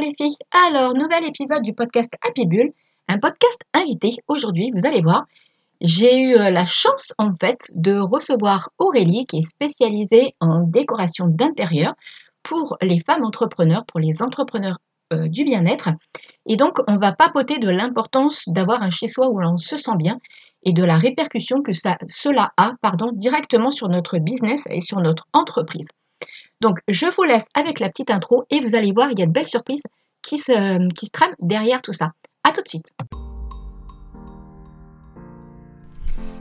les filles. Alors, nouvel épisode du podcast Happy Bull, un podcast invité. Aujourd'hui, vous allez voir, j'ai eu euh, la chance en fait de recevoir Aurélie qui est spécialisée en décoration d'intérieur pour les femmes entrepreneurs, pour les entrepreneurs euh, du bien-être. Et donc, on va papoter de l'importance d'avoir un chez-soi où l'on se sent bien et de la répercussion que cela a pardon, directement sur notre business et sur notre entreprise. Donc, je vous laisse avec la petite intro et vous allez voir, il y a de belles surprises qui se, qui trament derrière tout ça. A tout de suite.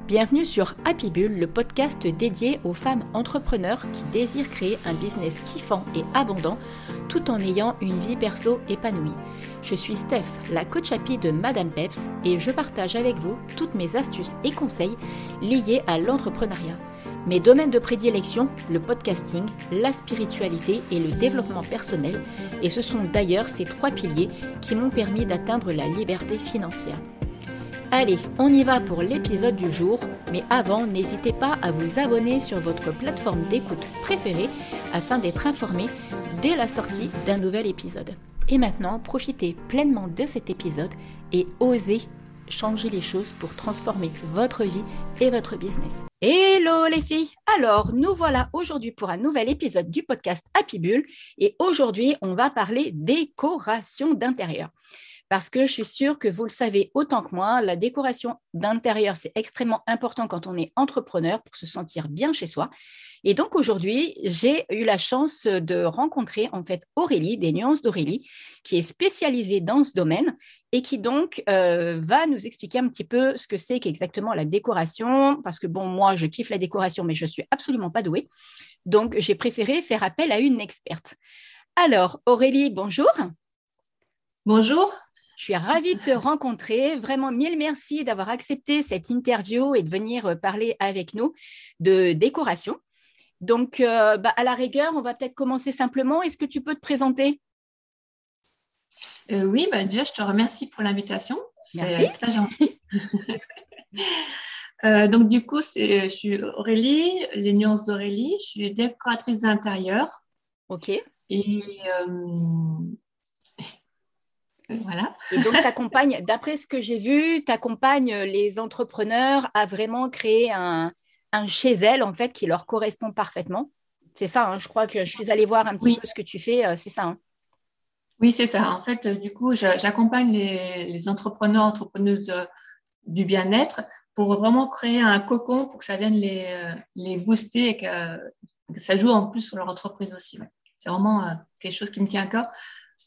Bienvenue sur Happy Bull, le podcast dédié aux femmes entrepreneurs qui désirent créer un business kiffant et abondant tout en ayant une vie perso épanouie. Je suis Steph, la coach happy de Madame Peps et je partage avec vous toutes mes astuces et conseils liés à l'entrepreneuriat. Mes domaines de prédilection, le podcasting, la spiritualité et le développement personnel, et ce sont d'ailleurs ces trois piliers qui m'ont permis d'atteindre la liberté financière. Allez, on y va pour l'épisode du jour, mais avant, n'hésitez pas à vous abonner sur votre plateforme d'écoute préférée afin d'être informé dès la sortie d'un nouvel épisode. Et maintenant, profitez pleinement de cet épisode et osez changer les choses pour transformer votre vie et votre business. Hello les filles. Alors, nous voilà aujourd'hui pour un nouvel épisode du podcast Happy Bull. Et aujourd'hui, on va parler décoration d'intérieur parce que je suis sûre que vous le savez autant que moi, la décoration d'intérieur, c'est extrêmement important quand on est entrepreneur pour se sentir bien chez soi. Et donc aujourd'hui, j'ai eu la chance de rencontrer en fait Aurélie, des nuances d'Aurélie, qui est spécialisée dans ce domaine et qui donc euh, va nous expliquer un petit peu ce que c'est qu'exactement la décoration, parce que bon, moi, je kiffe la décoration, mais je suis absolument pas douée. Donc, j'ai préféré faire appel à une experte. Alors, Aurélie, bonjour. Bonjour. Je suis ravie de te rencontrer. Vraiment, mille merci d'avoir accepté cette interview et de venir euh, parler avec nous de décoration. Donc, euh, bah, à la rigueur, on va peut-être commencer simplement. Est-ce que tu peux te présenter? Euh, Oui, bah, déjà, je te remercie pour l'invitation. C'est très gentil. donc, du coup, je suis Aurélie, les nuances d'Aurélie. Je suis décoratrice d'intérieur. OK. Et voilà. Et donc, tu d'après ce que j'ai vu, tu accompagnes les entrepreneurs à vraiment créer un, chez elles, en fait, qui leur correspond parfaitement. C'est ça, hein, je crois que je suis allée voir un petit peu ce que tu fais, euh, c'est ça. Hein. Oui, c'est ça. En fait, du coup, j'accompagne les, entrepreneurs, entrepreneuses euh, du bien-être pour vraiment créer un cocon pour que ça vienne les, euh, les booster et que, ça joue en plus sur leur entreprise aussi. C'est vraiment quelque chose qui me tient à cœur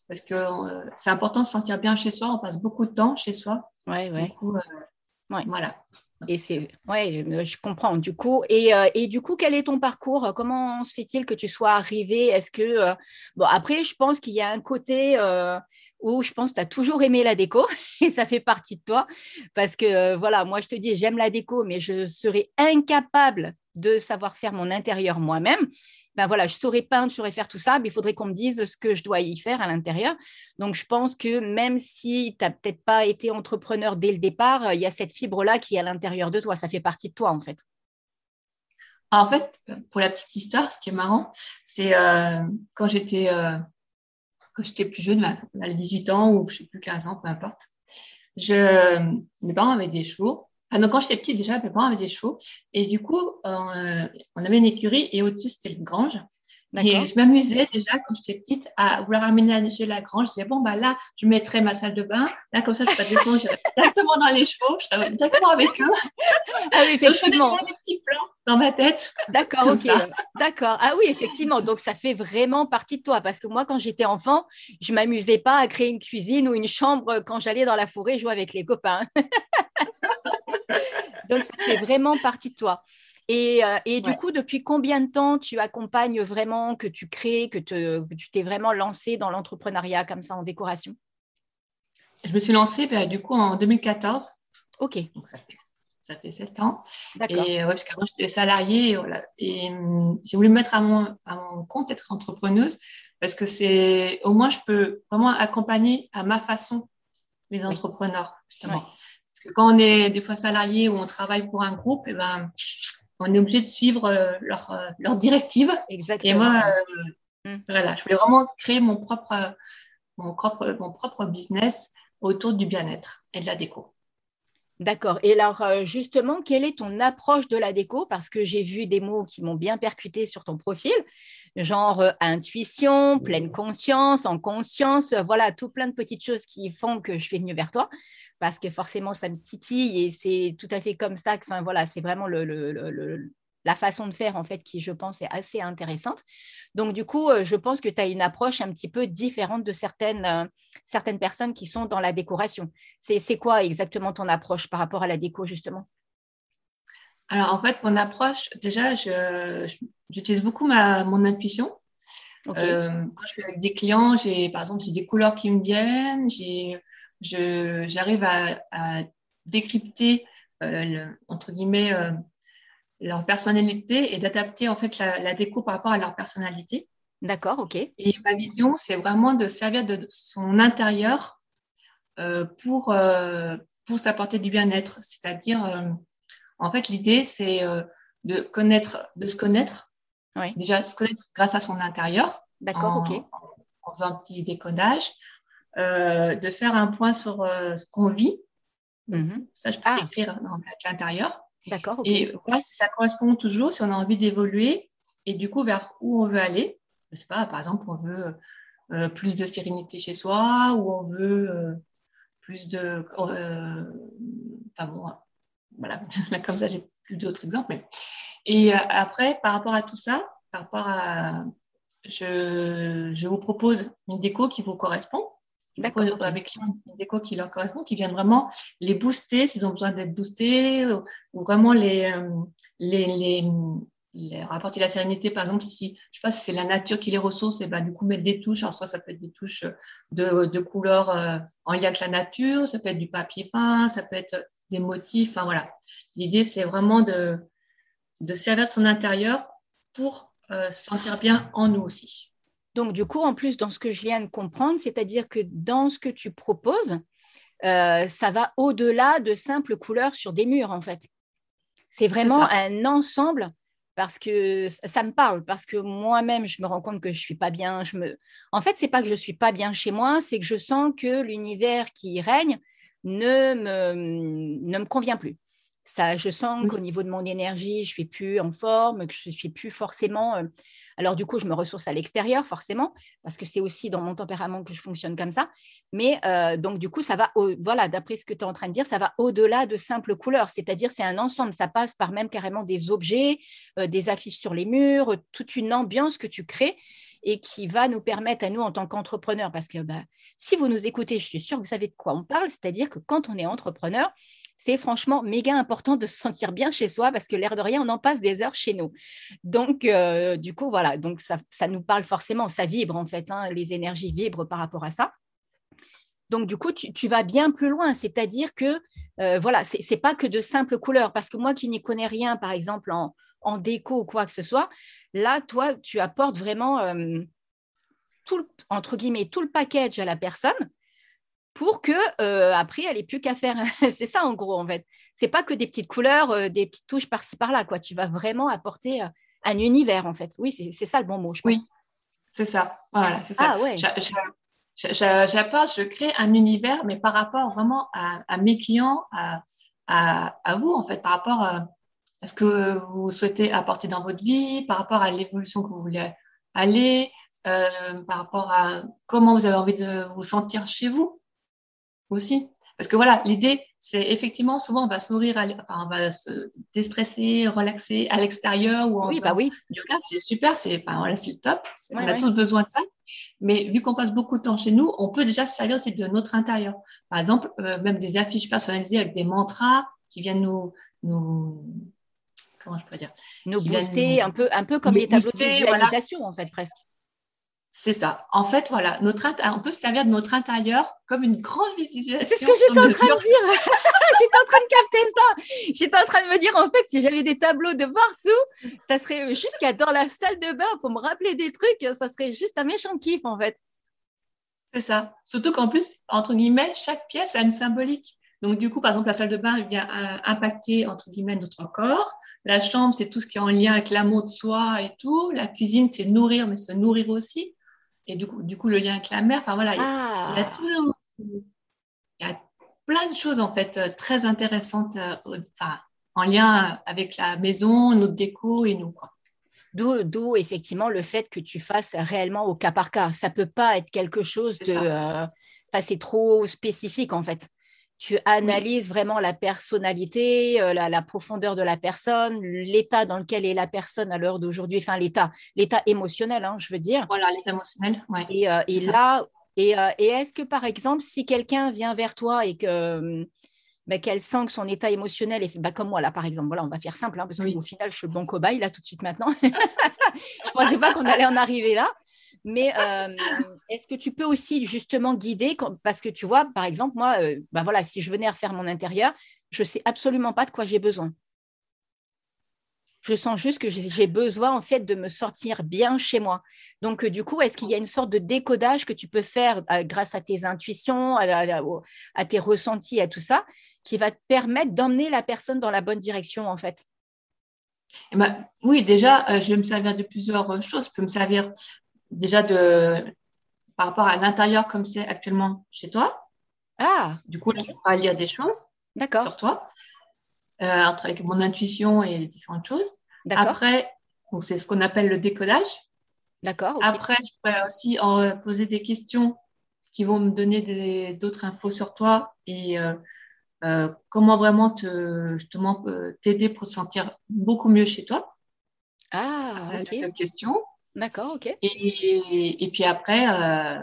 parce que euh, c'est important de se sentir bien chez soi. On passe beaucoup de temps chez soi. Ouais, ouais. Euh, voilà. Et c'est, ouais, euh, je comprends. Du coup, et, et, du coup, quel est ton parcours? Comment se fait-il que tu sois arrivé Est-ce que, bon, après, je pense qu'il y a un côté où je pense que tu as toujours aimé la déco et ça fait partie de toi. Parce que, voilà, moi, je te dis, j'aime la déco, mais je serais incapable de savoir faire mon intérieur moi-même ben voilà, je saurais peindre, je saurais faire tout ça, mais il faudrait qu'on me dise ce que je dois y faire à l'intérieur. Donc, je pense que même si tu n'as peut-être pas été entrepreneur dès le départ, il y a cette fibre-là qui est à l'intérieur de toi. Ça fait partie de toi, en fait. En fait, pour la petite histoire, ce qui est marrant, c'est euh, quand j'étais euh, quand j'étais plus jeune, à 18 ans ou je sais plus 15 ans, peu importe, je, mes parents avaient des chevaux ah, donc, quand j'étais petite, déjà, mes parents avaient des chevaux. Et du coup, euh, on avait une écurie et au-dessus, c'était une grange. Et je m'amusais déjà, quand j'étais petite, à vouloir aménager la grange. Je disais, bon, bah là, je mettrais ma salle de bain. Là, comme ça, je peux pas descendre, j'irai directement dans les chevaux, je serais directement avec eux. Ah oui, effectivement. Donc, je faisais des petits plans dans ma tête. D'accord, ok. D'accord. Ah oui, effectivement. Donc, ça fait vraiment partie de toi. Parce que moi, quand j'étais enfant, je m'amusais pas à créer une cuisine ou une chambre quand j'allais dans la forêt jouer avec les copains. Donc, ça fait vraiment partie de toi. Et, euh, et du coup, depuis combien de temps tu accompagnes vraiment, que tu crées, que, tu t'es vraiment lancé dans l'entrepreneuriat comme ça en décoration? Je me suis lancée bah, du coup en 2014. Ok. Donc ça fait, ça fait 7 ans. D'accord. Et ouais, parce qu'avant j'étais salariée et, hum, j'ai voulu me mettre à mon, à mon compte, être entrepreneuse, parce que c'est au moins je peux vraiment accompagner à ma façon les entrepreneurs, justement que quand on est des fois salarié ou on travaille pour un groupe, et eh ben, on est obligé de suivre euh, leurs leur directives. Exactement. Et moi, euh, mm. voilà, je voulais vraiment créer mon propre, mon propre, mon propre business autour du bien-être et de la déco. D'accord. Et alors, euh, justement, quelle est ton approche de la déco? Parce que j'ai vu des mots qui m'ont bien percuté sur ton profil, genre euh, intuition, pleine conscience, en conscience, euh, voilà, tout plein de petites choses qui font que je suis venue vers toi, parce que forcément, ça me titille et c'est tout à fait comme ça que, enfin, voilà, c'est vraiment le, la façon de faire, en fait, qui, je pense, est assez intéressante. Donc, du coup, euh, je pense que tu as une approche un petit peu différente de certaines, euh, certaines personnes qui sont dans la décoration. C'est quoi exactement ton approche par rapport à la déco, justement? Alors, en fait, mon approche, déjà, j'utilise beaucoup ma, mon intuition. Euh, quand je suis avec des clients, j'ai par exemple j'ai des couleurs qui me viennent, j'arrive à, à, décrypter entre guillemets leur personnalité et d'adapter en fait la, déco par rapport à leur personnalité. D'accord, ok. Et ma vision, c'est vraiment de servir de son intérieur euh, pour, euh, pour s'apporter du bien-être. C'est-à-dire, euh, en fait, l'idée, c'est de connaître, de se connaître. Oui. Déjà, se connaître grâce à son intérieur. D'accord, ok. En, faisant un petit décodage. de faire un point sur ce qu'on vit. Mm-hmm. Ça, je peux ah. écrire dans l'intérieur. D'accord. Et voilà, ça correspond toujours si on a envie d'évoluer et du coup vers où on veut aller. Je sais pas, par exemple, on veut euh, plus de sérénité chez soi ou on veut euh, plus de. Euh, enfin bon, voilà, là comme ça, j'ai plus d'autres exemples. Et après, par rapport à tout ça, par rapport à. Je, je vous propose une déco qui vous correspond avec une déco qui leur correspond, qui viennent vraiment les booster s'ils ont besoin d'être boostés, ou vraiment les, euh, les, les, les, rapporter la sérénité. Par exemple, si je sais pas si c'est la nature qui les ressource, et ben du coup mettre des touches. Alors soit ça peut être des touches de, de couleurs euh, en lien avec la nature, ça peut être du papier peint, ça peut être des motifs. Enfin voilà. L'idée c'est vraiment de, de servir de son intérieur pour euh, se sentir bien en nous aussi. Donc, du coup, en plus, dans ce que je viens de comprendre, c'est-à-dire que dans ce que tu proposes, euh, ça va au-delà de simples couleurs sur des murs, en fait. C'est vraiment un ensemble parce que ça me parle, parce que moi-même, je me rends compte que je ne suis pas bien. Je me... En fait, ce n'est pas que je ne suis pas bien chez moi, c'est que je sens que l'univers qui règne ne me, ne me convient plus. Ça, je sens qu'au niveau de mon énergie, je ne suis plus en forme, que je ne suis plus forcément euh, alors du coup, je me ressource à l'extérieur, forcément, parce que c'est aussi dans mon tempérament que je fonctionne comme ça. Mais euh, donc du coup, ça va, voilà, d'après ce que tu es en train de dire, ça va au-delà de simples couleurs, c'est-à-dire c'est un ensemble, ça passe par même carrément des objets, euh, des affiches sur les murs, toute une ambiance que tu crées et qui va nous permettre à nous en tant qu'entrepreneurs, parce que bah, si vous nous écoutez, je suis sûre que vous savez de quoi on parle, c'est-à-dire que quand on est entrepreneur, c'est franchement méga important de se sentir bien chez soi parce que l'air de rien, on en passe des heures chez nous. Donc, euh, du coup, voilà, donc ça, nous parle forcément, ça vibre en fait, hein, les énergies vibrent par rapport à ça. Donc, du coup, tu, vas bien plus loin, c'est-à-dire que, euh, voilà, ce n'est pas que de simples couleurs, parce que moi qui n'y connais rien, par exemple, en, déco ou quoi que ce soit, là, toi, tu apportes vraiment, euh, tout entre guillemets, tout le package à la personne pour que euh, après elle ait plus qu'à faire. c'est ça en gros en fait. C'est pas que des petites couleurs, euh, des petites touches par-ci par-là quoi. Tu vas vraiment apporter euh, un univers en fait. Oui, c'est ça le bon mot, je pense. Oui, c'est ça. Voilà, c'est ça. Ah ouais. J'apporte, je crée un univers, mais par rapport vraiment à, mes clients, à, à, vous en fait, par rapport à, ce que vous souhaitez apporter dans votre vie, par rapport à l'évolution que vous voulez aller, par rapport à comment vous avez envie de vous sentir chez vous aussi. Parce que voilà, l'idée, c'est effectivement, souvent, on va se nourrir, on va se déstresser, relaxer à l'extérieur ou en oui, bah oui. yoga, c'est super, c'est voilà, le top, on a tous besoin de ça. Mais vu qu'on passe beaucoup de temps chez nous, on peut déjà se servir aussi de notre intérieur. Par exemple, euh, même des affiches personnalisées avec des mantras qui viennent nous, nous comment je peux dire? Nous booster, un, peu, un peu comme les tableaux de visualisation, en fait, presque. C'est ça. En fait, voilà, notre on peut se servir de notre intérieur comme une grande visualisation. C'est ce que j'étais en train de dire. j'étais en train de capter ça. J'étais en train de me dire, en fait, si j'avais des tableaux de partout, ça serait jusqu'à dans la salle de bain pour me rappeler des trucs, ça serait juste un méchant kiff, en fait. C'est ça. Surtout qu'en plus, entre guillemets, chaque pièce a une symbolique. Donc, du coup, par exemple, la salle de bain vient euh, impacter, entre guillemets, notre corps. La chambre, c'est tout ce qui est en lien avec l'amour de soi et tout. La cuisine, c'est nourrir, mais se nourrir aussi. Et du coup, du coup le lien avec la mer. Enfin voilà, il y a tout, il y a plein de choses en fait euh, très intéressantes euh, enfin, en lien avec la maison, notre déco et nous. Quoi. d'où, effectivement le fait que tu fasses réellement au cas par cas. Ça peut pas être quelque chose de... euh, Enfin, c'est trop spécifique en fait. Tu analyses vraiment la personnalité, euh, la, la profondeur de la personne, l'état dans lequel est la personne à l'heure d'aujourd'hui, enfin l'état, l'état émotionnel, hein, je veux dire. Voilà, les émotionnels. Ouais. Et, euh, et là, et, euh, et est-ce que par exemple, si quelqu'un vient vers toi et que ben, qu'elle sent que son état émotionnel est ben, comme moi là par exemple, voilà, on va faire simple hein, parce Oui. qu'au final, je suis bon cobaye là tout de suite maintenant. je ne pensais pas qu'on allait en arriver là. Mais est-ce que tu peux aussi justement guider parce que tu vois, par exemple, moi, ben voilà, si je venais à refaire mon intérieur, je sais absolument pas de quoi j'ai besoin. Je sens juste que j'ai besoin en fait de me sortir bien chez moi. Donc du coup, est-ce qu'il y a une sorte de décodage que tu peux faire grâce à tes intuitions, à, tes ressentis, à tout ça, qui va te permettre d'emmener la personne dans la bonne direction en fait? Eh ben, oui, déjà, je vais me servir de plusieurs choses. Je peux me servir déjà de par rapport à l'intérieur comme c'est actuellement chez toi. Ah, Du coup, là, je pourrais lire des choses d'accord, sur toi, euh, entre- avec mon intuition et différentes choses. d'accord, Après, donc c'est ce qu'on appelle le décodage. d'accord. Après, je pourrais aussi en, poser des questions qui vont me donner d'autres infos sur toi et euh, euh, comment vraiment te, justement euh, t'aider pour te sentir beaucoup mieux chez toi. Ah, Voilà, ok, questions. D'accord, ok. Et, et puis après, euh,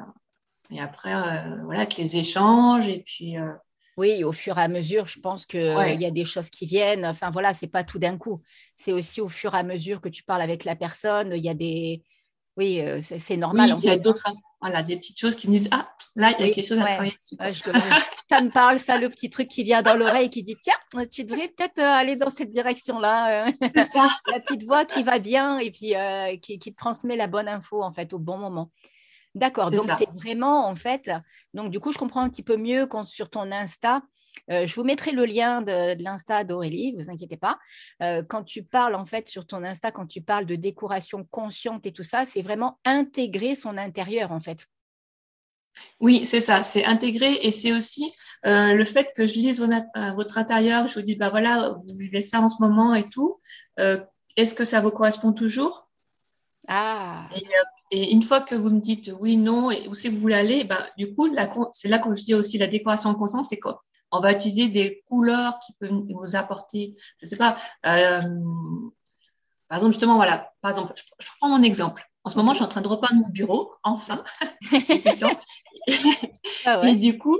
et après euh, voilà, avec les échanges et puis euh, Oui, au fur et à mesure, je pense qu'il Ouais. y a des choses qui viennent. Enfin voilà, c'est pas tout d'un coup. C'est aussi au fur et à mesure que tu parles avec la personne. Il y a des. Oui, c'est normal. oui, il y a fait. d'autres, voilà, des petites choses qui me disent ah là il y a Oui, quelque chose à travailler dessus. quoi. Ouais, je comprends. ça me parle, ça, le petit truc qui vient dans l'oreille qui dit Tiens, tu devrais peut-être euh, aller dans cette direction-là. euh. Ça. la petite voix qui va bien et puis euh, qui, qui te transmet la bonne info en fait au bon moment. D'accord, donc c'est vraiment en fait, donc du coup je comprends un petit peu mieux quand sur ton Insta, euh, je vous mettrai le lien de, l'Insta d'Aurélie, vous inquiétez pas. Euh, quand tu parles en fait sur ton Insta, quand tu parles de décoration consciente et tout ça, c'est vraiment intégrer son intérieur en fait. Oui, c'est ça, c'est intégré et c'est aussi euh, le fait que je lise votre, intérieur, je vous dis, bah voilà, vous vivez ça en ce moment et tout. Est-ce que ça vous correspond toujours? Ah, Et une fois que vous me dites oui, non, et où c'est que vous voulez aller, ben, du coup, c'est là quand je dis aussi la décoration consciente, c'est quoi? On va utiliser des couleurs qui peuvent vous apporter, je sais pas, euh, par exemple, justement, voilà, par exemple, je, je prends mon exemple. En ce moment, je suis en train de repeindre mon bureau, enfin, ah Et du coup,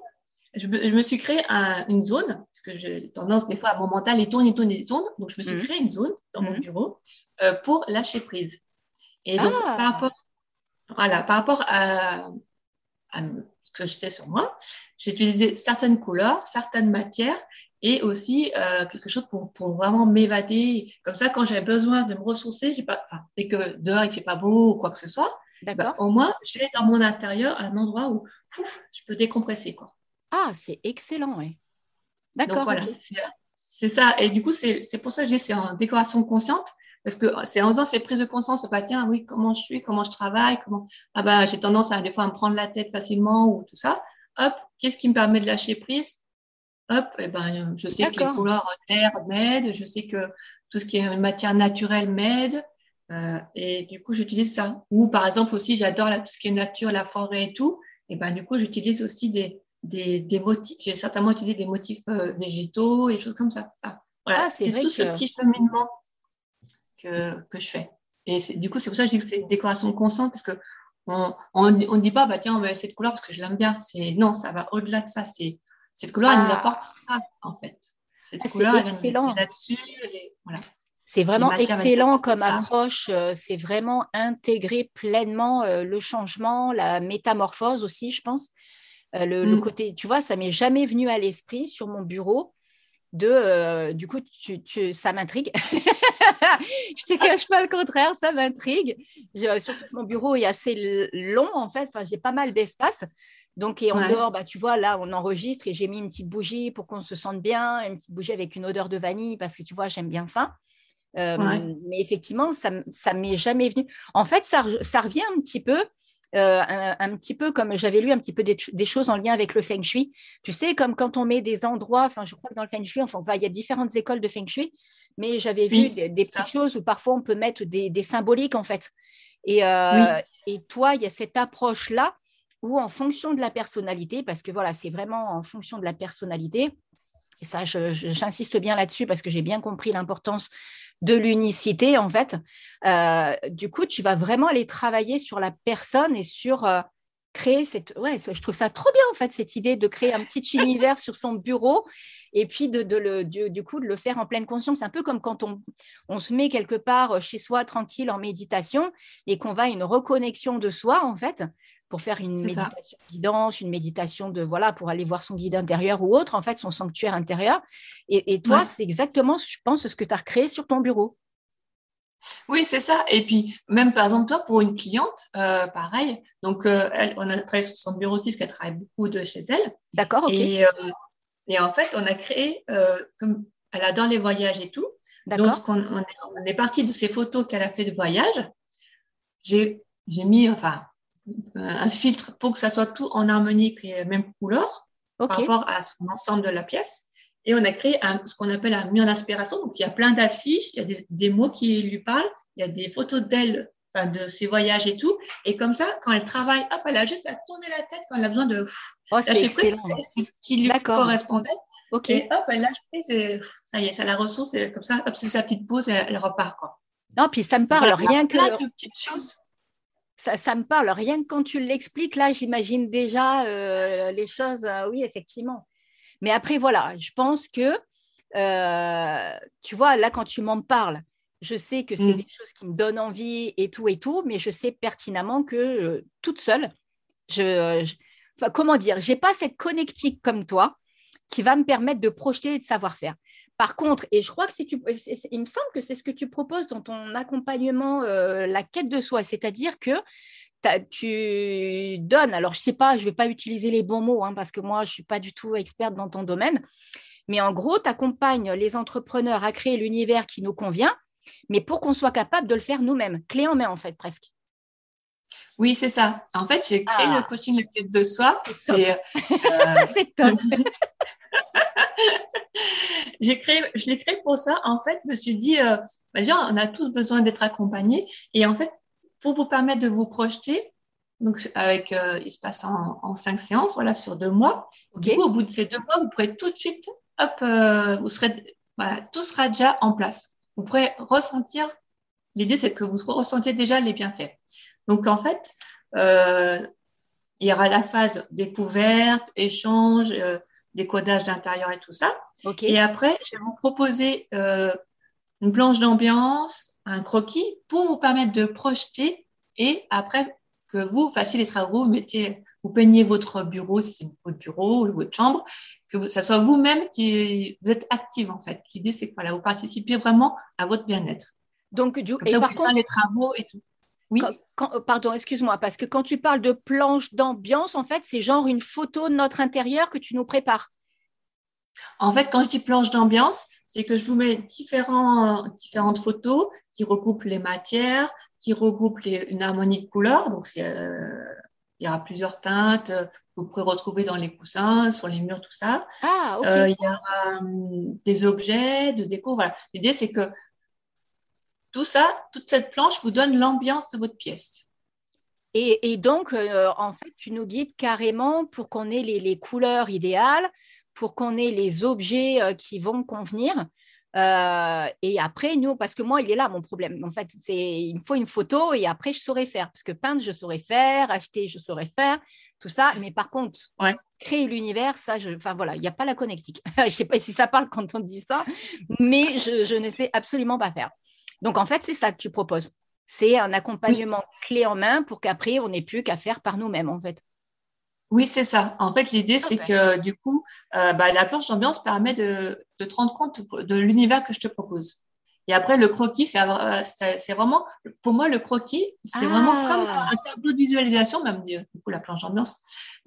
je me, je me suis créé un- une zone, parce que j'ai tendance des fois à mon mental, il tourne, il tourne, il tourne. Donc, je me suis Mhm. créé une zone dans mon Mhm. bureau euh, pour lâcher prise. Et donc, Ah. par rapport, voilà, par rapport à, à ce que je sais sur moi, j'ai utilisé certaines couleurs, certaines matières et aussi euh, quelque chose pour, pour vraiment m'évader. Comme ça, quand j'ai besoin de me ressourcer, j'ai pas, enfin, dès que dehors il fait pas beau ou quoi que ce soit, bah, au moins j'ai dans mon intérieur un endroit où pouf, je peux décompresser quoi. Ah, c'est excellent, oui. Donc D'accord. voilà, ok. c'est ça. Et du coup, c'est pour ça que dis c'est en décoration consciente. Parce que c'est en faisant ces prises de conscience, pas tiens, oui, comment je suis, comment je travaille, comment. Ah bah, j'ai tendance à des fois à me prendre la tête facilement ou tout ça. Hop, qu'est-ce qui me permet de lâcher prise? Hop, et ben, je sais que les couleurs terre m'aident, je sais que tout ce qui est matière naturelle m'aide. Euh, et du coup, j'utilise ça. Ou par exemple aussi, j'adore tout ce qui est nature, la forêt et tout. Et ben du coup, j'utilise aussi des, des, des motifs. J'ai certainement utilisé des motifs euh, végétaux et des choses comme ça. Ah, voilà, Ah, c'est tout ce que- petit cheminement que, que je fais. Et du coup, c'est pour ça que je dis que c'est une décoration consciente parce que on on on dit pas bah tiens on va essayer cette couleur parce que je l'aime bien. Non, ça va au-delà de ça. Cette couleur elle nous Ah. apporte ça en fait. Cette Ah, c'est couleur elle vient là-dessus. Voilà. C'est vraiment excellent comme ça. approche. euh, C'est vraiment intégrer pleinement euh, le changement, la métamorphose aussi, je pense. Euh, le, le Mm. côté, tu vois, ça m'est jamais venu à l'esprit sur mon bureau. De, euh, du coup, tu, tu- ça m'intrigue. je te cache pas le contraire, ça m'intrigue. Surtout que mon bureau est assez long en fait. Enfin, j'ai pas mal d'espace. Donc, et en Ouais. dehors, bah, tu vois, là, on enregistre et j'ai mis une petite bougie pour qu'on se sente bien, une petite bougie avec une odeur de vanille parce que tu vois, j'aime bien ça. Euh, Ouais. Mais effectivement, ça, ça m'est jamais venu. En fait, ça, ça revient un petit peu euh, un, petit peu comme j'avais lu un petit peu des, choses en lien avec le feng shui. Tu sais, comme quand on met des endroits, enfin, je crois que dans le feng shui, enfin, il y a différentes écoles de feng shui, mais j'avais vu des, petites choses où parfois on peut mettre des, symboliques, en fait. Et, euh, et toi, il y a cette approche-là où, en fonction de la personnalité, parce que voilà, c'est vraiment en fonction de la personnalité, et ça, j'insiste bien là-dessus parce que j'ai bien compris l'importance de l'unicité, en fait. Euh, du coup, tu vas vraiment aller travailler sur la personne et sur euh, créer cette... Ouais, je trouve ça trop bien, en fait, cette idée de créer un petit univers sur son bureau et puis de, le, du, coup de le faire en pleine conscience. C'est un peu comme quand on, on se met quelque part chez soi, tranquille, en méditation, et qu'on va à une reconnexion de soi, en fait pour faire une méditation de guidance, une méditation de voilà pour aller voir son guide intérieur ou autre, en fait son sanctuaire intérieur. Et, toi, c'est exactement, je pense, ce que tu as créé sur ton bureau. Oui, c'est ça. Et puis, même par exemple, toi, pour une cliente, euh, pareil. Donc, euh, elle, on a travaillé sur son bureau aussi, parce qu'elle travaille beaucoup de chez elle. D'accord, ok. Et, euh, et, en fait, on a créé, comme elle adore les voyages et tout. Donc, on, on, est, on est parti de ces photos qu'elle a fait de voyage. J'ai mis, enfin, un filtre pour que ça soit tout en harmonie et même couleur par rapport à son ensemble de la pièce. Et on a créé ce qu'on appelle un mur d'inspiration. Donc, il y a plein d'affiches, il y a des, mots qui lui parlent, il y a des photos d'elle, de ses voyages et tout. Et comme ça, quand elle travaille, hop, elle a juste à tourner la tête quand elle a besoin de oh, lâcher prise. C'est ce qui lui correspondait. Et hop, elle lâche prise ça y est, ça la ressource. Et comme ça, hop, c'est sa petite pause et elle, repart. Quoi. Non, puis ça me parle rien que. Plein de petites choses ça, me parle. Rien que quand tu l'expliques, là, j'imagine déjà euh, les choses. Euh, oui, effectivement. Mais après, voilà, je pense que, euh, tu vois, là, quand tu m'en parles, je sais que c'est mm. des choses qui me donnent envie et tout et tout, mais je sais pertinemment que toute seule, je, comment dire, j'ai pas cette connectique comme toi qui va me permettre de projeter et de savoir faire. Par contre, et je crois que tu, il me semble que c'est ce que tu proposes dans ton accompagnement, euh, la quête de soi, c'est-à-dire que tu donnes, alors je ne sais pas, je vais pas utiliser les bons mots hein, parce que moi, je ne suis pas du tout experte dans ton domaine, mais en gros, tu accompagnes les entrepreneurs à créer l'univers qui nous convient, mais pour qu'on soit capable de le faire nous-mêmes, clé en main en fait, presque. Oui, c'est ça. En fait, j'ai créé le ah. coaching La quête de soi. C'est euh, top. j'ai créé, je l'ai créé pour ça. En fait, je me suis dit, euh, bah, on a tous besoin d'être accompagnés. Et en fait, pour vous permettre de vous projeter, donc avec, euh, il se passe en, cinq séances, voilà, sur deux mois. Du coup, au bout de ces deux mois, vous pourrez tout de suite, hop, euh, vous serez, voilà, tout sera déjà en place. Vous pourrez ressentir. L'idée, c'est que vous ressentiez déjà les bienfaits. Donc, en fait, euh, il y aura la phase découverte, échange, euh, décodage d'intérieur et tout ça. Et après, je vais vous proposer euh, une planche d'ambiance, un croquis pour vous permettre de projeter et après que vous fassiez les travaux, vous mettez, vous peignez votre bureau, si c'est votre bureau ou votre chambre, que ça soit vous-même qui vous êtes active en fait. L'idée c'est que voilà, vous participez vraiment à votre bien-être. Donc du coup, et par contre, les travaux et tout. Oui. pardon, excuse-moi, parce que quand tu parles de planche d'ambiance, en fait, c'est genre une photo de notre intérieur que tu nous prépares. En fait, quand je dis planche d'ambiance, c'est que je vous mets différents, différentes photos qui regroupent les matières, qui regroupent une harmonie de couleurs. Donc, euh, il y aura plusieurs teintes que vous pourrez retrouver dans les coussins, sur les murs, tout ça. Ah, euh, il y aura hum, des objets de déco. Voilà. L'idée, c'est que tout ça, toute cette planche vous donne l'ambiance de votre pièce. Et, donc, euh, en fait, tu nous guides carrément pour qu'on ait les, couleurs idéales, pour qu'on ait les objets euh, qui vont convenir. Euh, et après, nous, parce que moi, il est là mon problème. En fait, c'est il me faut une photo et après, je saurais faire. Parce que peindre, je saurais faire, acheter, je saurais faire, tout ça. Mais par contre, créer l'univers, ça, je, enfin voilà, il n'y a pas la connectique. je ne sais pas si ça parle quand on dit ça, mais je, je ne sais absolument pas faire. Donc, en fait, c'est ça que tu proposes. C'est un accompagnement clé en main pour qu'après, on n'ait plus qu'à faire par nous-mêmes, en fait. Oui, c'est ça. En fait, l'idée, c'est que du coup, euh, bah, la planche d'ambiance permet de, te rendre compte de l'univers que je te propose. Et après, le croquis, c'est euh, vraiment, pour moi, le croquis, c'est vraiment comme ah. un tableau de visualisation, même du coup, la planche d'ambiance.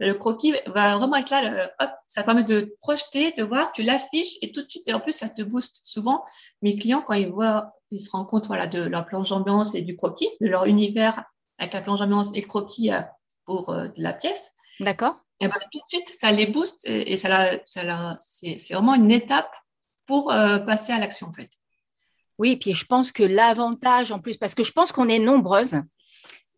Le croquis va vraiment être là, hop, ça permet de projeter, de voir, tu l'affiches et tout de suite, et en plus, ça te booste. Souvent, mes clients, quand ils voient, ils se rendent compte voilà, de leur planche d'ambiance et du croquis, de leur univers avec la plongeon et le croquis pour la pièce. D'accord. Et ben, tout de suite, ça les booste et, ça, ça c'est vraiment une étape pour passer à l'action en fait. Oui, puis je pense que l'avantage en plus, parce que je pense qu'on est nombreuses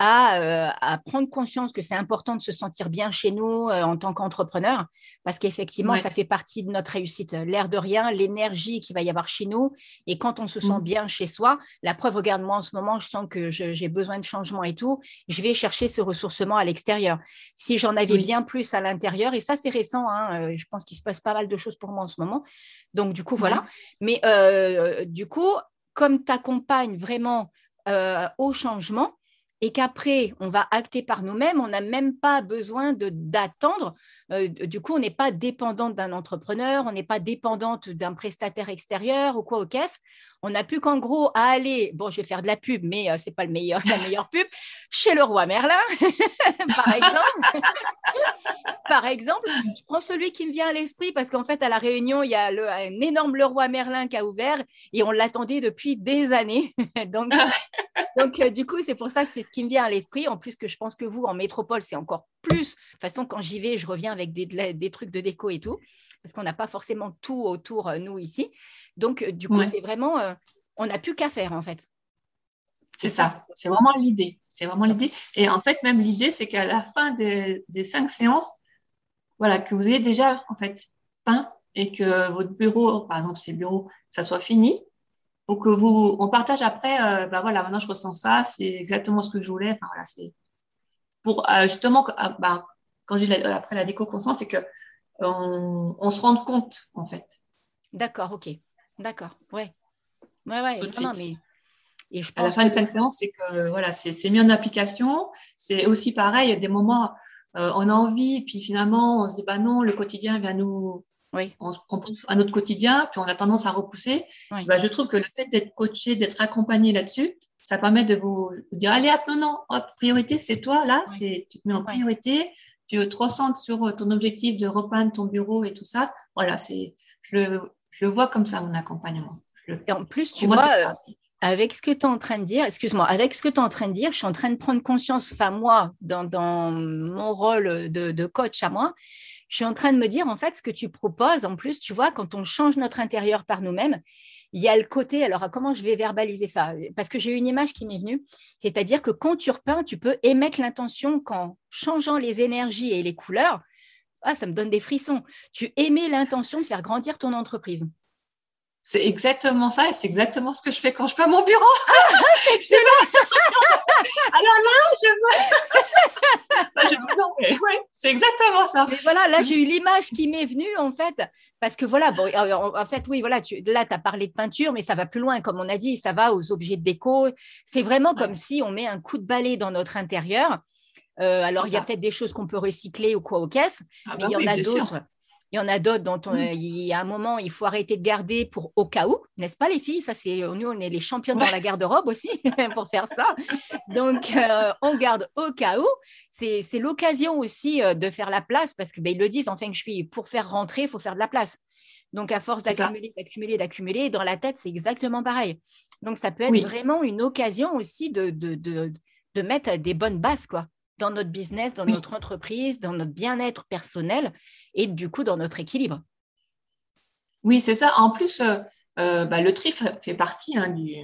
euh, à, prendre conscience que c'est important de se sentir bien chez nous euh, en tant qu'entrepreneur, parce qu'effectivement, ça fait partie de notre réussite. L'air de rien, l'énergie qu'il va y avoir chez nous, et quand on se sent mm. bien chez soi, la preuve, regarde-moi en ce moment, je sens que j'ai besoin de changement et tout, je vais chercher ce ressourcement à l'extérieur. Si j'en avais bien plus à l'intérieur, et ça c'est récent, hein, euh, je pense qu'il se passe pas mal de choses pour moi en ce moment, donc du coup, voilà. Mais du coup, comme tu accompagnes vraiment au changement, et qu'après, on va acter par nous-mêmes, on n'a même pas besoin d'attendre. Euh, du coup, on n'est pas dépendante d'un entrepreneur, on n'est pas dépendante d'un prestataire extérieur ou quoi au caisse on n'a plus qu'en gros à aller, bon, je vais faire de la pub, mais ce euh, c'est pas le meilleur, la meilleure pub, chez le roi Merlin, par exemple. par exemple, je prends celui qui me vient à l'esprit parce qu'en fait, à la Réunion, il y a un énorme le roi Merlin qui a ouvert et on l'attendait depuis des années. donc, donc euh, du coup, c'est pour ça que c'est ce qui me vient à l'esprit. En plus que je pense que vous, en métropole, c'est encore plus. De toute façon, quand j'y vais, je reviens avec des, des trucs de déco et tout parce qu'on n'a pas forcément tout autour, euh, nous, ici. Donc, euh, du coup, c'est vraiment, euh, on n'a plus qu'à faire, en fait. C'est ça, c'est vraiment l'idée. C'est vraiment l'idée. Et en fait, même l'idée, c'est qu'à la fin des, cinq séances, voilà, que vous ayez déjà, en fait, peint et que votre bureau, par exemple, ces bureaux, ça soit fini pour que vous, on partage après, bah voilà, maintenant je ressens ça, c'est exactement ce que je voulais. Enfin, voilà, c'est pour justement, ah, bah, quand j'ai après la déco conscience, c'est que on, se rende compte, en fait. D'accord, ok. D'accord, ouais. Ouais, ouais. Non, mais... Et je pense à la fin de cinq séances, c'est que voilà, c'est mis en application. C'est aussi pareil, il y a des moments, euh, on a envie, puis finalement, on se dit, bah non, le quotidien vient nous. Oui. On, pense à notre quotidien, puis on a tendance à repousser. Bah, je trouve que le fait d'être coaché, d'être accompagné là-dessus, ça permet de vous, dire, allez, hop, non, non, hop, priorité, c'est toi, là, c'est tu te mets en priorité, tu te recentres sur euh, ton objectif de repeindre ton bureau et tout ça. Voilà, c'est, je, je le vois comme ça, mon accompagnement. et en plus, tu vois, euh, avec ce que tu es en train de dire, excuse-moi, avec ce que tu es en train de dire, je suis en train de prendre conscience, enfin moi, dans, dans mon rôle de, de, coach à moi, je suis en train de me dire, en fait, ce que tu proposes, en plus, tu vois, quand on change notre intérieur par nous-mêmes, il y a le côté, alors comment je vais verbaliser ça? Parce que j'ai une image qui m'est venue, c'est-à-dire que quand tu repeins, tu peux émettre l'intention qu'en changeant les énergies et les couleurs, ah, ça me donne des frissons, tu émets l'intention de faire grandir ton entreprise. C'est exactement ça et c'est exactement ce que je fais quand je peins mon bureau. Ah, c'est excellent Alors là, je je... Non, mais ouais, c'est exactement ça. Mais voilà, là, j'ai eu l'image qui m'est venue, en fait, parce que voilà, bon, en fait, oui, voilà, tu, là, tu as parlé de peinture, mais ça va plus loin, comme on a dit, ça va aux objets de déco. C'est vraiment comme si on met un coup de balai dans notre intérieur. Euh, alors, il y a peut-être des choses qu'on peut recycler ou quoi aux caisses, ah mais bah il y en a d'autres il y en a d'autres dont mm. il y a un moment, il faut arrêter de garder pour au cas où, n'est-ce pas les filles? Ça, c'est nous, on est les champions dans la garde-robe aussi pour faire ça. Donc, euh, on garde au cas où. C'est l'occasion aussi euh, de faire la place parce que ben, ils le disent en Feng Shui, pour faire rentrer, il faut faire de la place. Donc, à force d'accumuler, d'accumuler, d'accumuler, dans la tête, c'est exactement pareil. Donc, ça peut être vraiment une occasion aussi de, de, de, de mettre des bonnes bases, quoi dans notre business, dans notre entreprise, dans notre bien-être personnel et du coup dans notre équilibre. Oui, c'est ça. En plus, euh, euh, bah, le tri fait, partie hein, du.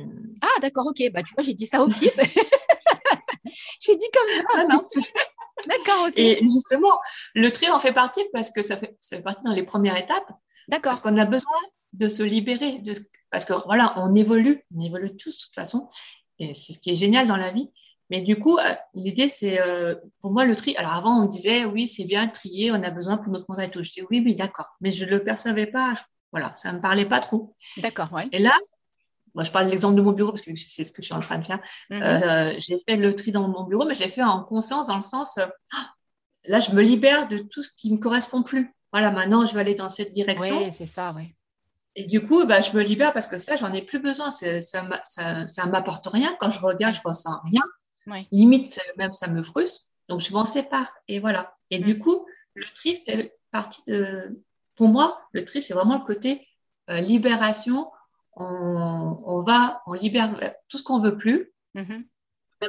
Ah, d'accord, ok. Bah, tu vois, j'ai dit ça au pif. j'ai dit comme ça. Ah, non, d'accord, ok. Et justement, le tri en fait partie parce que ça fait, ça fait partie dans les premières étapes. D'accord. Parce qu'on a besoin de se libérer. De... Parce que voilà, on évolue, on évolue tous de toute façon. Et c'est ce qui est génial dans la vie. Mais du coup, euh, l'idée, c'est euh, pour moi le tri. Alors avant, on me disait oui, c'est bien trier, on a besoin pour notre mental et tout. Je dis oui, oui, d'accord. Mais je ne le percevais pas. voilà, ça ne me parlait pas trop. D'accord, ouais. Et là, moi, je parle de l'exemple de mon bureau parce que c'est ce que je suis en train de faire. Mhm. Euh, j'ai fait le tri dans mon bureau, mais je l'ai fait en conscience dans le sens, là, je me libère de tout ce qui ne me correspond plus. Voilà, maintenant, je vais aller dans cette direction. Oui, c'est ça, oui. Et du coup, bah, je me libère parce que ça, j'en ai plus besoin. Ça ne m'apporte rien. Quand je regarde, je ne ressens rien. Limite, même ça me frustre. Donc, je m'en sépare. Et voilà. Et du mm. coup, le tri fait partie de. Pour moi, le tri, c'est vraiment le côté euh, libération. On, va, on libère tout ce qu'on veut plus. Mm-hmm.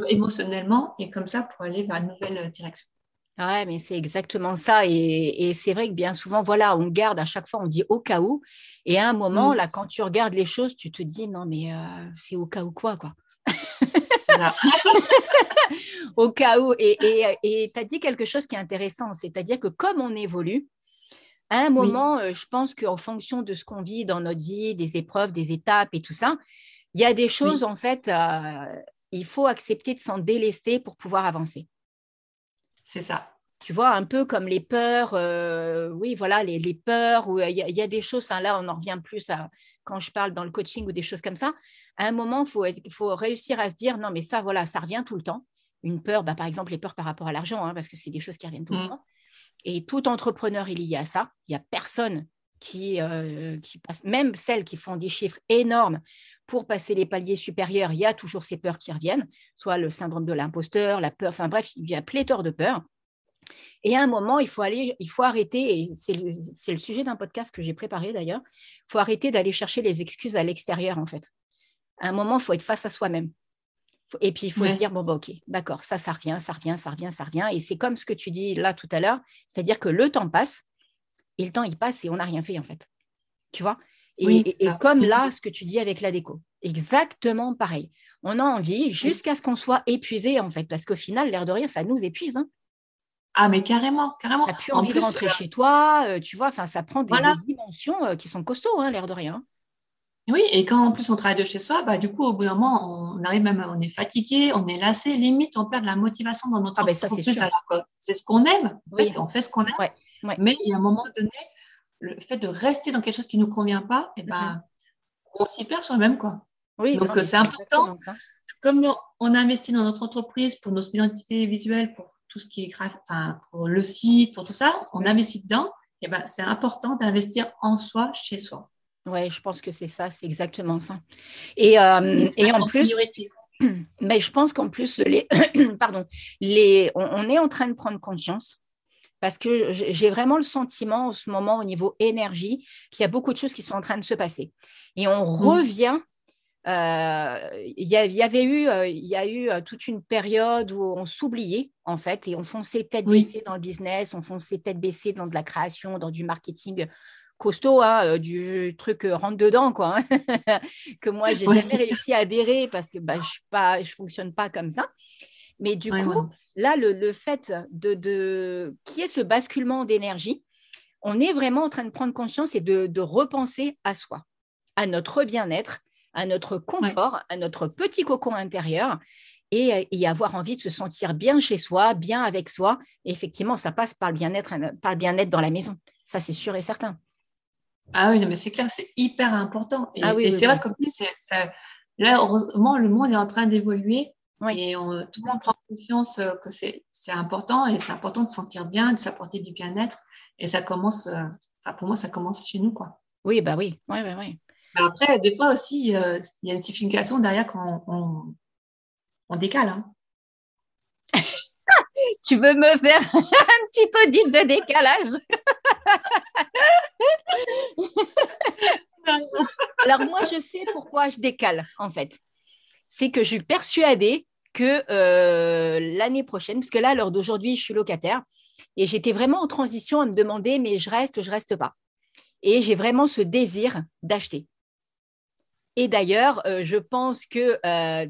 émotionnellement et comme ça pour aller vers une nouvelle direction. Ouais, mais c'est exactement ça. Et, c'est vrai que bien souvent, voilà, on garde à chaque fois, on dit au cas où. Et à un moment, mm. là, quand tu regardes les choses, tu te dis non, mais euh, c'est au cas où quoi, quoi. au cas où. Et tu as dit quelque chose qui est intéressant, c'est-à-dire que comme on évolue, à un moment, euh, je pense qu'en fonction de ce qu'on vit dans notre vie, des épreuves, des étapes et tout ça, il y a des choses, en fait, euh, il faut accepter de s'en délester pour pouvoir avancer. C'est ça. Tu vois, un peu comme les peurs, euh, oui, voilà, les, peurs, où il y, a des choses, là, on en revient plus à quand je parle dans le coaching ou des choses comme ça. À un moment, il faut, réussir à se dire, non, mais ça, voilà, ça revient tout le temps. Une peur, bah, par exemple, les peurs par rapport à l'argent, hein, parce que c'est des choses qui reviennent tout le mmh. temps. Et tout entrepreneur est lié à ça. Il n'y a personne qui, euh, qui passe, même celles qui font des chiffres énormes pour passer les paliers supérieurs, il y a toujours ces peurs qui reviennent, soit le syndrome de l'imposteur, la peur, enfin bref, il y a pléthore de peurs. Et à un moment, il faut aller, il faut arrêter, et c'est le, sujet d'un podcast que j'ai préparé d'ailleurs, il faut arrêter d'aller chercher les excuses à l'extérieur en fait. À un moment, il faut être face à soi-même. Et puis, il faut se dire, bon, bah, ok, d'accord, ça, ça revient, ça revient, ça revient, ça revient. Et c'est comme ce que tu dis là tout à l'heure, c'est-à-dire que le temps passe, et le temps, il passe, et on n'a rien fait, en fait. Tu vois? Et, comme là, ce que tu dis avec la déco, exactement pareil. On a envie jusqu'à ce qu'on soit épuisé, en fait, parce qu'au final, l'air de rien, ça nous épuise. Hein. Ah, mais carrément, carrément. Tu n'as plus envie de rentrer euh, chez toi, euh, tu vois, enfin, ça prend des, dimensions euh, qui sont costauds, hein, l'air de rien. Oui, et quand en plus on travaille de chez soi, bah, du coup, au bout d'un moment, on arrive même, on est fatigué, on est lassé, limite, on perd de la motivation dans notre ah, ben entreprise. C'est ce qu'on aime, en fait, on fait ce qu'on aime. Mais il y a un moment donné, le fait de rester dans quelque chose qui ne nous convient pas, et eh ben, mm-hmm. on s'y perd sur le même quoi. Oui, Donc c'est important. Comme on investit dans notre entreprise pour notre identité visuelle, pour tout ce qui est grave, enfin, pour le site, pour tout ça, on investit dedans. Et eh ben, c'est important d'investir en soi, chez soi. Oui, je pense que c'est ça, c'est exactement ça. Et, euh, et en plus, mais je pense qu'en plus, les, pardon, les, on, est en train de prendre conscience parce que j'ai vraiment le sentiment en ce moment au niveau énergie qu'il y a beaucoup de choses qui sont en train de se passer. Et on mmh. revient. Euh, il y, avait eu, euh, il y a eu euh, toute une période où on s'oubliait en fait et on fonçait tête baissée dans le business, on fonçait tête baissée dans de la création, dans du marketing costaud, hein, du truc rentre dedans, quoi, hein, que moi, j'ai jamais réussi à adhérer parce que bah, je ne fonctionne pas comme ça. Mais du coup, là, le, fait de, de qui est ce basculement d'énergie, on est vraiment en train de prendre conscience et de, repenser à soi, à notre bien-être, à notre confort, à notre petit cocon intérieur et, y avoir envie de se sentir bien chez soi, bien avec soi. Et effectivement, ça passe par le bien-être, par le bien-être dans la maison. Ça, c'est sûr et certain. Ah oui, mais c'est clair, c'est hyper important. Et, ah c'est vrai, plus, là, heureusement, le monde est en train d'évoluer. Et tout le monde prend conscience euh, que c'est important et c'est important de se sentir bien, de s'apporter du bien-être. Et ça commence, euh, pour moi, ça commence chez nous. Quoi. Oui, bah oui. Ouais, ouais, ouais. Après, des fois aussi, euh, il y a une signification derrière quand on, on, décale. Hein. tu veux me faire un petit audit de décalage? Alors moi, je sais pourquoi je décale, en fait. C'est que je suis persuadée que euh, l'année prochaine, parce que là, à l'heure d'aujourd'hui, je suis locataire et j'étais vraiment en transition à me demander, mais je reste, je reste pas. Et j'ai vraiment ce désir d'acheter. Et d'ailleurs, euh, je pense que euh,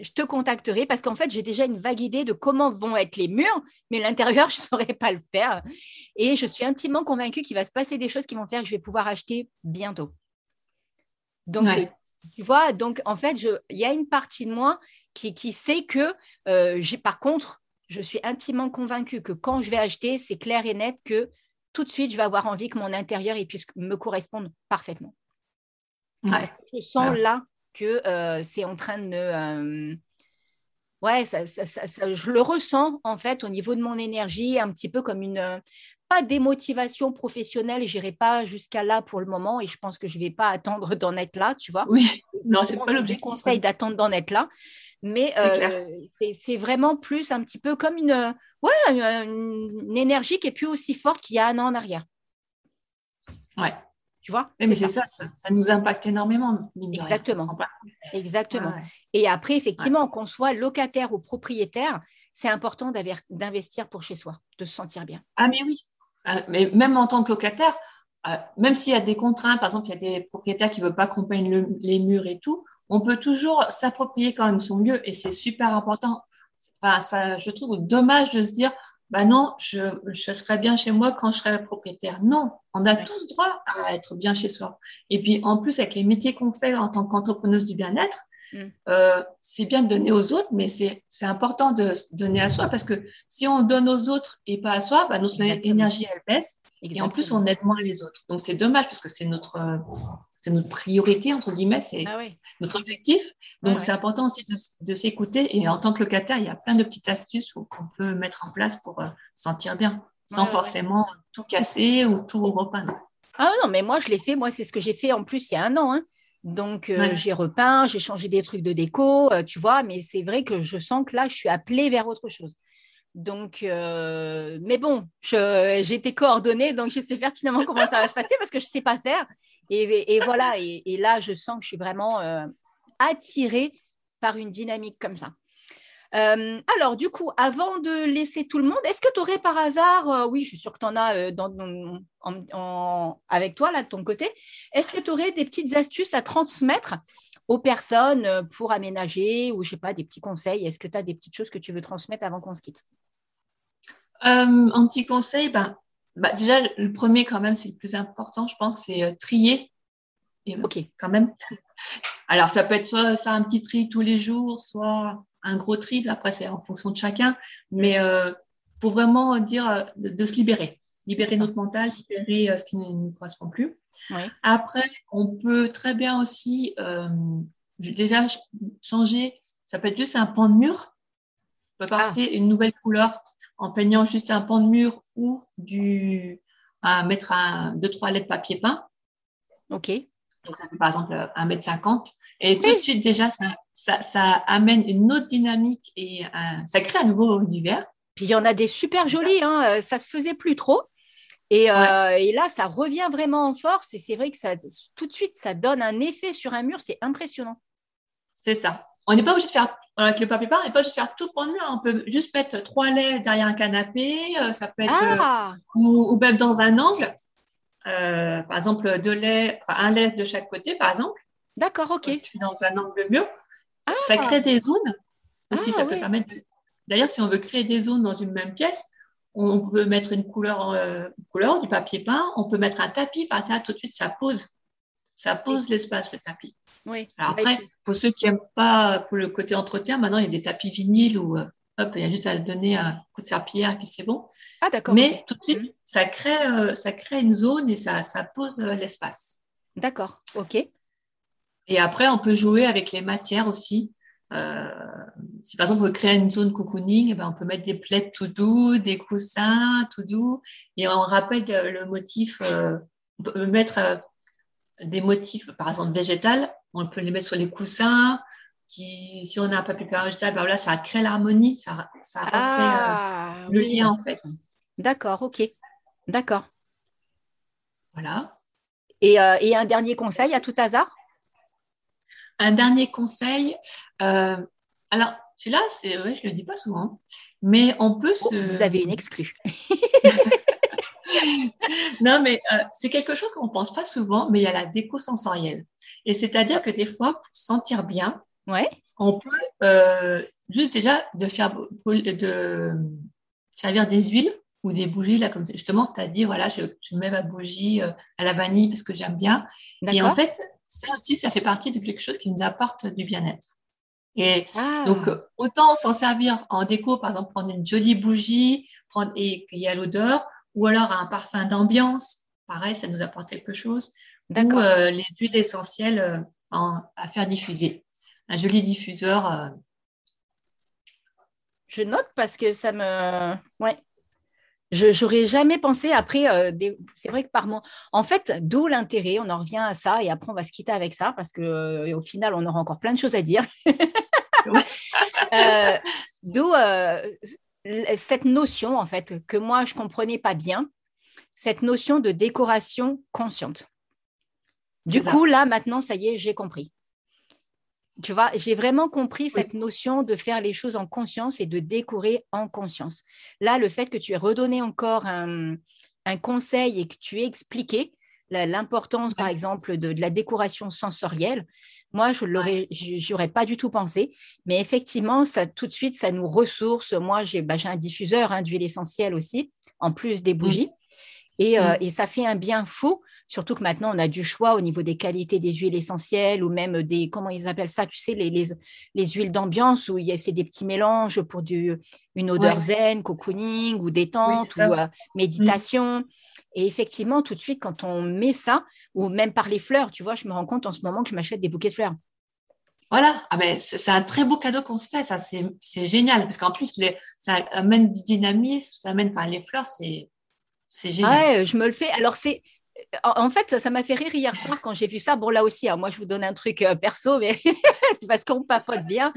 je te contacterai parce qu'en fait, j'ai déjà une vague idée de comment vont être les murs, mais l'intérieur, je ne saurais pas le faire. Et je suis intimement convaincue qu'il va se passer des choses qui vont faire que je vais pouvoir acheter bientôt. Donc, tu vois, donc en fait, il y a une partie de moi qui, qui sait que, euh, j'ai, par contre, je suis intimement convaincue que quand je vais acheter, c'est clair et net que tout de suite, je vais avoir envie que mon intérieur il puisse me correspondre parfaitement. Je sens là que euh, c'est en train de me... Euh, ouais, ça, je le ressens en fait au niveau de mon énergie, un petit peu comme une... Euh, pas démotivation professionnelle, je n'irai pas jusqu'à là pour le moment et je pense que je ne vais pas attendre d'en être là, tu vois. Oui, non, c'est pas l'objectif. conseil d'attendre d'en être là. Mais c'est vraiment plus un petit peu comme une, ouais, une, énergie qui est plus aussi forte qu'il y a un an en arrière. Ouais. Tu vois Mais c'est ça. Ça, nous impacte énormément. Exactement. Exactement. Et après, effectivement, qu'on soit locataire ou propriétaire, c'est important d'investir pour chez soi, de se sentir bien. Ah, mais oui. Ah, mais même en tant que locataire, euh, même s'il y a des contraintes, par exemple, il y a des propriétaires qui ne veulent pas qu'on peigne les murs et tout, on peut toujours s'approprier quand même son lieu et c'est super important. Enfin, ça, je trouve dommage de se dire, bah non, je, je serai bien chez moi quand je serai propriétaire. Non, on a tous droit à être bien chez soi. Et puis, en plus, avec les métiers qu'on fait en tant qu'entrepreneuse du bien-être, Mm. Euh, c'est bien de donner aux autres, mais c'est important de donner à soi parce que si on donne aux autres et pas à soi, bah, notre énergie, elle baisse. Et en plus, on aide moins les autres. Donc, c'est dommage parce que c'est notre, c'est notre priorité, entre guillemets, c'est ah notre objectif. Donc, c'est important aussi de, s'écouter. Et en tant que locataire, il y a plein de petites astuces qu'on peut mettre en place pour euh, sentir bien, sans forcément tout casser ou tout repeindre. Ah non, mais moi, je l'ai fait. Moi, c'est ce que j'ai fait en plus il y a un an. Hein. Donc, euh, j'ai repeint, j'ai changé des trucs de déco, euh, tu vois, mais c'est vrai que je sens que là, je suis appelée vers autre chose. Donc, euh, mais bon, j'ai été coordonnée, donc je sais pertinemment comment ça va se passer parce que je ne sais pas faire. Et, voilà, et, et, là, je sens que je suis vraiment attirée par une dynamique comme ça. Euh, alors, du coup, avant de laisser tout le monde, est-ce que tu aurais par hasard, euh, oui, je suis sûre que tu en as euh, avec toi, là, de ton côté, est-ce que tu aurais des petites astuces à transmettre aux personnes pour aménager ou, je sais pas, des petits conseils? Est-ce que tu as des petites choses que tu veux transmettre avant qu'on se quitte? Un petit conseil, ben, bah, déjà, le premier, quand même, c'est le plus important, je pense, c'est trier. ok. Quand même. Alors, ça peut être soit faire un petit tri tous les jours, soit un gros trip. Après, c'est en fonction de chacun. Mais euh, pour vraiment dire euh, de, se libérer, libérer notre mental, libérer euh, ce qui ne nous correspond plus. Après, on peut très bien aussi déjà changer. Ça peut être juste un pan de mur. On peut porter ah. une nouvelle couleur en peignant juste un pan de mur ou du à mettre un, deux, trois lettres papier peint. OK. Donc, ça fait par exemple 1m50. Et tout de suite, déjà, ça, ça, ça, amène une autre dynamique et ça crée un nouveau univers. Puis il y en a des super jolis, hein, euh, ça se faisait plus trop. Et, euh, et, là, ça revient vraiment en force. Et c'est vrai que ça, tout de suite, ça donne un effet sur un mur, c'est impressionnant. C'est ça. On n'est pas obligé de faire, avec le papier peint, on n'est pas obligé de faire tout pour le mur. On peut juste mettre trois laits derrière un canapé, euh, ça peut être, ah. ou, même dans un angle. par exemple, deux laits, un lait de chaque côté, par exemple. D'accord, ok. Tu es dans un angle mur. Ça, crée ah. des zones aussi. Ah, ça peut permettre. D'ailleurs, si on veut créer des zones dans une même pièce, on peut mettre une couleur, euh, couleur du papier peint. On peut mettre un tapis par terre. Tout de suite, ça pose. Ça pose l'espace, le tapis. Oui. Alors après, pour ceux qui n'aiment pas pour le côté entretien, maintenant, il y a des tapis vinyles où euh, hop, il y a juste à donner un coup de serpillière et puis c'est bon. Ah, d'accord. Mais tout de suite, ça, crée, euh, ça crée une zone et ça, ça pose l'espace. D'accord, ok. Et après, on peut jouer avec les matières aussi. Euh, si par exemple on veut créer une zone cocooning, eh ben, on peut mettre des plaids tout doux, des coussins tout doux, et on rappelle le motif. Euh, on peut mettre euh, des motifs, par exemple végétal, on peut les mettre sur les coussins. Qui, si on a un papier végétal, ben voilà, ça crée l'harmonie, ça, ça refait ah, le lien en fait. D'accord, ok, d'accord. Voilà. Et, et un dernier conseil à tout hasard? Un dernier conseil. Euh, alors, celui-là, c'est vrai, je ne le dis pas souvent, mais on peut oh, se. vous avez une exclue. non, mais euh, c'est quelque chose qu'on ne pense pas souvent, mais il y a la déco sensorielle. Et c'est-à-dire que des fois, pour se sentir bien, ouais. on peut euh, juste déjà de faire de servir des huiles ou des bougies, là, comme justement, tu as dit, voilà, je, je, mets ma bougie à la vanille parce que j'aime bien. Et en fait, ça aussi, ça fait partie de quelque chose qui nous apporte du bien-être. Et ah. donc, autant s'en servir en déco, par exemple, prendre une jolie bougie, prendre, et qu'il y a l'odeur, ou alors un parfum d'ambiance, pareil, ça nous apporte quelque chose, ou euh, les huiles essentielles euh, à faire diffuser. Un joli diffuseur. Euh. Je note parce que ça me. Ouais, je n'aurais jamais pensé après, euh, c'est vrai que par moi, en fait, d'où l'intérêt, on en revient à ça et après on va se quitter avec ça parce que euh, au final, on aura encore plein de choses à dire. Euh, d'où cette notion, en fait, que moi, je ne comprenais pas bien, cette notion de décoration consciente. Du coup, là, maintenant, ça y est, j'ai compris. Tu vois, j'ai vraiment compris cette notion de faire les choses en conscience et de décorer en conscience. Là, le fait que tu aies redonné encore un, conseil et que tu aies expliqué l'importance, par exemple, de, la décoration sensorielle, moi, je l'aurais, j'aurais pas du tout pensé. Mais effectivement, ça, tout de suite, ça nous ressource. Moi, j'ai bah, un diffuseur hein, d'huile essentielle aussi, en plus des mmh. bougies. Et, euh, mmh. et, ça fait un bien fou Surtout que maintenant, on a du choix au niveau des qualités des huiles essentielles ou même des, comment ils appellent ça, tu sais, les, les, huiles d'ambiance où il y a, c'est des petits mélanges pour du, une odeur zen, cocooning ou détente ou euh, méditation. Et effectivement, tout de suite, quand on met ça, ou même par les fleurs, tu vois, je me rends compte en ce moment que je m'achète des bouquets de fleurs. Voilà, ah ben, c'est un très beau cadeau qu'on se fait, ça, c'est génial, parce qu'en plus, les, ça amène du dynamisme, ça amène, enfin, les fleurs, c'est génial. Ouais, je me le fais. Alors, c'est en fait, ça m'a fait rire hier soir quand j'ai vu ça. Bon, là aussi, hein, moi, je vous donne un truc euh, perso, mais c'est parce qu'on papote bien.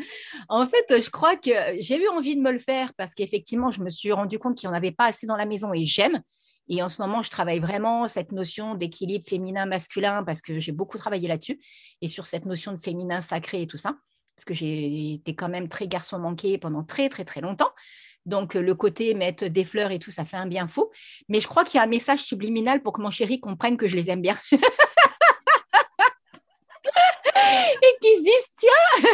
En fait, je crois que j'ai eu envie de me le faire parce qu'effectivement, je me suis rendu compte qu'il n'y en avait pas assez dans la maison et j'aime. Et en ce moment, je travaille vraiment cette notion d'équilibre féminin-masculin parce que j'ai beaucoup travaillé là-dessus et sur cette notion de féminin sacré et tout ça. Parce que j'ai été quand même très garçon manqué pendant très, très, très longtemps. Donc, euh, le côté mettre des fleurs et tout, ça fait un bien fou. Mais je crois qu'il y a un message subliminal pour que mon chéri comprenne que je les aime bien. et qu'ils se disent, tiens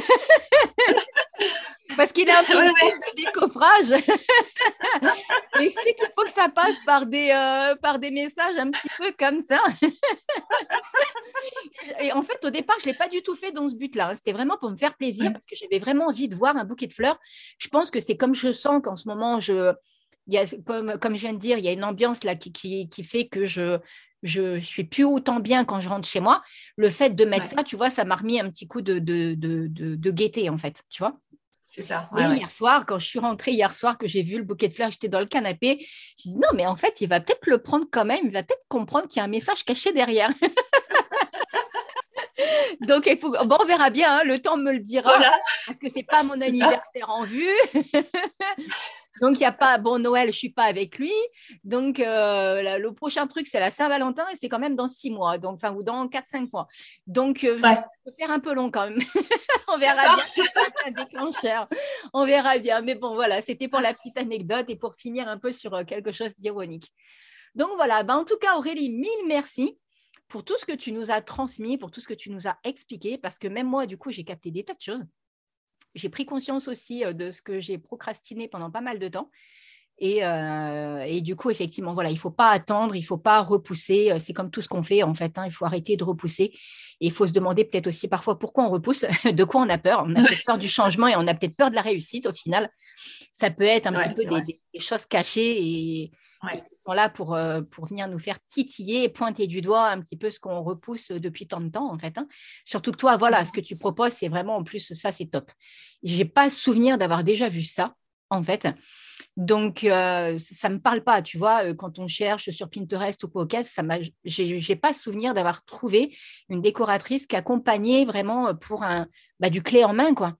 Parce qu'il est un peu de décoffrage. et c'est qu'il faut que ça passe par des, euh, par des messages un petit peu comme ça. et en fait, au départ, je ne l'ai pas du tout fait dans ce but-là. C'était vraiment pour me faire plaisir parce que j'avais vraiment envie de voir un bouquet de fleurs. Je pense que c'est comme je sens qu'en ce moment, je, il y a, comme, comme, je viens de dire, il y a une ambiance là qui, qui, qui fait que je, je suis plus autant bien quand je rentre chez moi. Le fait de mettre ça, tu vois, ça m'a remis un petit coup de, de, de, de, gaieté, en fait, tu vois. C'est ça. hier soir, quand je suis rentrée hier soir, que j'ai vu le bouquet de fleurs, j'étais dans le canapé, je dis non, mais en fait, il va peut-être le prendre quand même, il va peut-être comprendre qu'il y a un message caché derrière. Donc, il faut... bon, on verra bien, hein, le temps me le dira, parce que ce n'est pas mon anniversaire en vue. Donc, il n'y a pas, bon, Noël, je ne suis pas avec lui. Donc, euh, le prochain truc, c'est la Saint-Valentin et c'est quand même dans six mois, donc, enfin, ou dans quatre, cinq mois. Donc, euh, ça peut faire un peu long quand même. On verra bien. déclencheur. On verra bien. Mais bon, voilà, c'était pour la petite anecdote et pour finir un peu sur euh, quelque chose d'ironique. Donc, voilà, ben, en tout cas, Aurélie, mille merci pour tout ce que tu nous as transmis, pour tout ce que tu nous as expliqué, parce que même moi, du coup, j'ai capté des tas de choses j'ai pris conscience aussi euh, de ce que j'ai procrastiné pendant pas mal de temps. Et, euh, et, du coup, effectivement, voilà, il ne faut pas attendre, il ne faut pas repousser. Euh, c'est comme tout ce qu'on fait, en fait. Hein, il faut arrêter de repousser. Et il faut se demander peut-être aussi parfois pourquoi on repousse, de quoi on a peur. On a peut-être peur du changement et on a peut-être peur de la réussite au final. Ça peut être un petit peu des, choses cachées et, là pour, euh, pour venir nous faire titiller et pointer du doigt un petit peu ce qu'on repousse depuis tant de temps, en fait. Hein. Surtout que toi, voilà, ce que tu proposes, c'est vraiment, en plus, ça, c'est top. Je n'ai pas souvenir d'avoir déjà vu ça, en fait. Donc, euh, ça ne me parle pas, tu vois, euh, quand on cherche sur Pinterest ou quoi je n'ai pas souvenir d'avoir trouvé une décoratrice qui accompagnait vraiment pour un, bah, du clé en main, quoi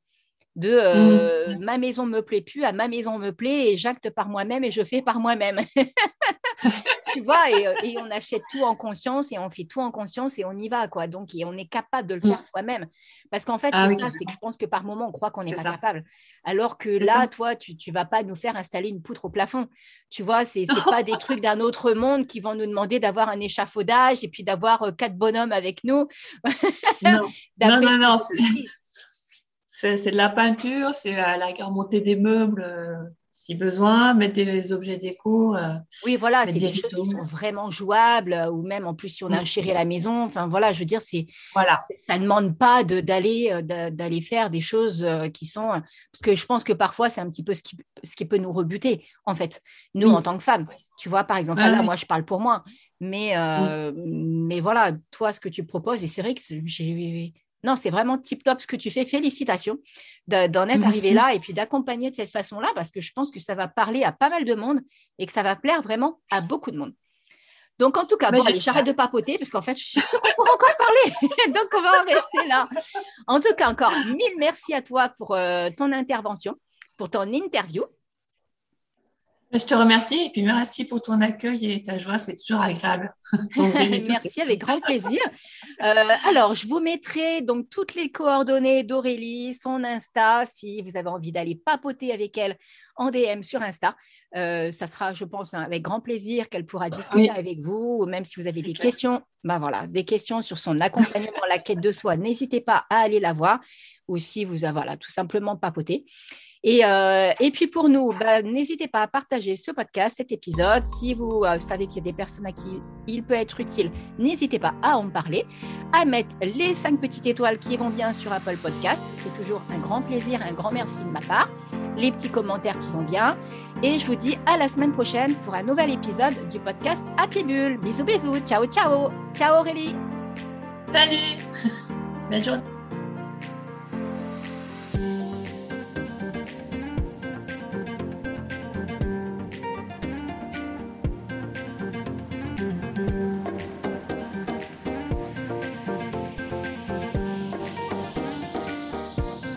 de euh, mmh. ma maison me plaît plus à ma maison me plaît et j'acte par moi-même et je fais par moi-même. tu vois, euh, et, on achète tout en conscience et on fait tout en conscience et on y va, quoi. Donc, et on est capable de le faire mmh. soi-même. Parce qu'en fait, ah c'est ça, c'est que je pense que par moment, on croit qu'on n'est pas capable. Alors que là, toi, tu ne vas pas nous faire installer une poutre au plafond. Tu vois, ce n'est pas des trucs d'un autre monde qui vont nous demander d'avoir un échafaudage et puis d'avoir euh, quatre bonhommes avec nous. non, non, non, non c'est de la peinture, c'est la, la remonter des meubles euh, si besoin, mettre des objets déco. Euh, oui, voilà, c'est des, choses qui sont vraiment jouables, euh, ou même en plus si on a un chéri à la maison. Enfin voilà, je veux dire, c'est voilà. ça ne demande pas d'aller d'aller faire des choses qui sont parce que je pense que parfois c'est un petit peu ce qui, ce qui peut nous rebuter en fait, nous en tant que femmes. Tu vois, par exemple, là, moi je parle pour moi, mais mais voilà, toi ce que tu proposes et c'est vrai que j'ai non, c'est vraiment tip top ce que tu fais. Félicitations d'en être arrivé là et puis d'accompagner de cette façon-là parce que je pense que ça va parler à pas mal de monde et que ça va plaire vraiment à beaucoup de monde. Donc, en tout cas, bon, j'arrête de papoter parce qu'en fait, je suis pour encore parler. Donc, on va en rester là. En tout cas, encore mille merci à toi pour euh, ton intervention, pour ton interview. Je te remercie et puis merci pour ton accueil et ta joie, c'est toujours agréable. merci, avec grand plaisir. Euh, alors, je vous mettrai donc toutes les coordonnées d'Aurélie, son Insta, si vous avez envie d'aller papoter avec elle en DM sur Insta. Euh, ça sera, je pense, avec grand plaisir qu'elle pourra discuter avec vous, ou même si vous avez des questions, ben voilà, des questions sur son accompagnement, la quête de soi, n'hésitez pas à aller la voir, ou si vous avez voilà, tout simplement papoter. Et, euh, et, puis pour nous, bah, n'hésitez pas à partager ce podcast, cet épisode. Si vous euh, savez qu'il y a des personnes à qui il peut être utile, n'hésitez pas à en parler, à mettre les cinq petites étoiles qui vont bien sur Apple Podcast. C'est toujours un grand plaisir, un grand merci de ma part. Les petits commentaires qui vont bien. Et je vous dis à la semaine prochaine pour un nouvel épisode du podcast Happy Bull. Bisous, bisous. Ciao, ciao. Ciao Aurélie. Salut. Belle journée.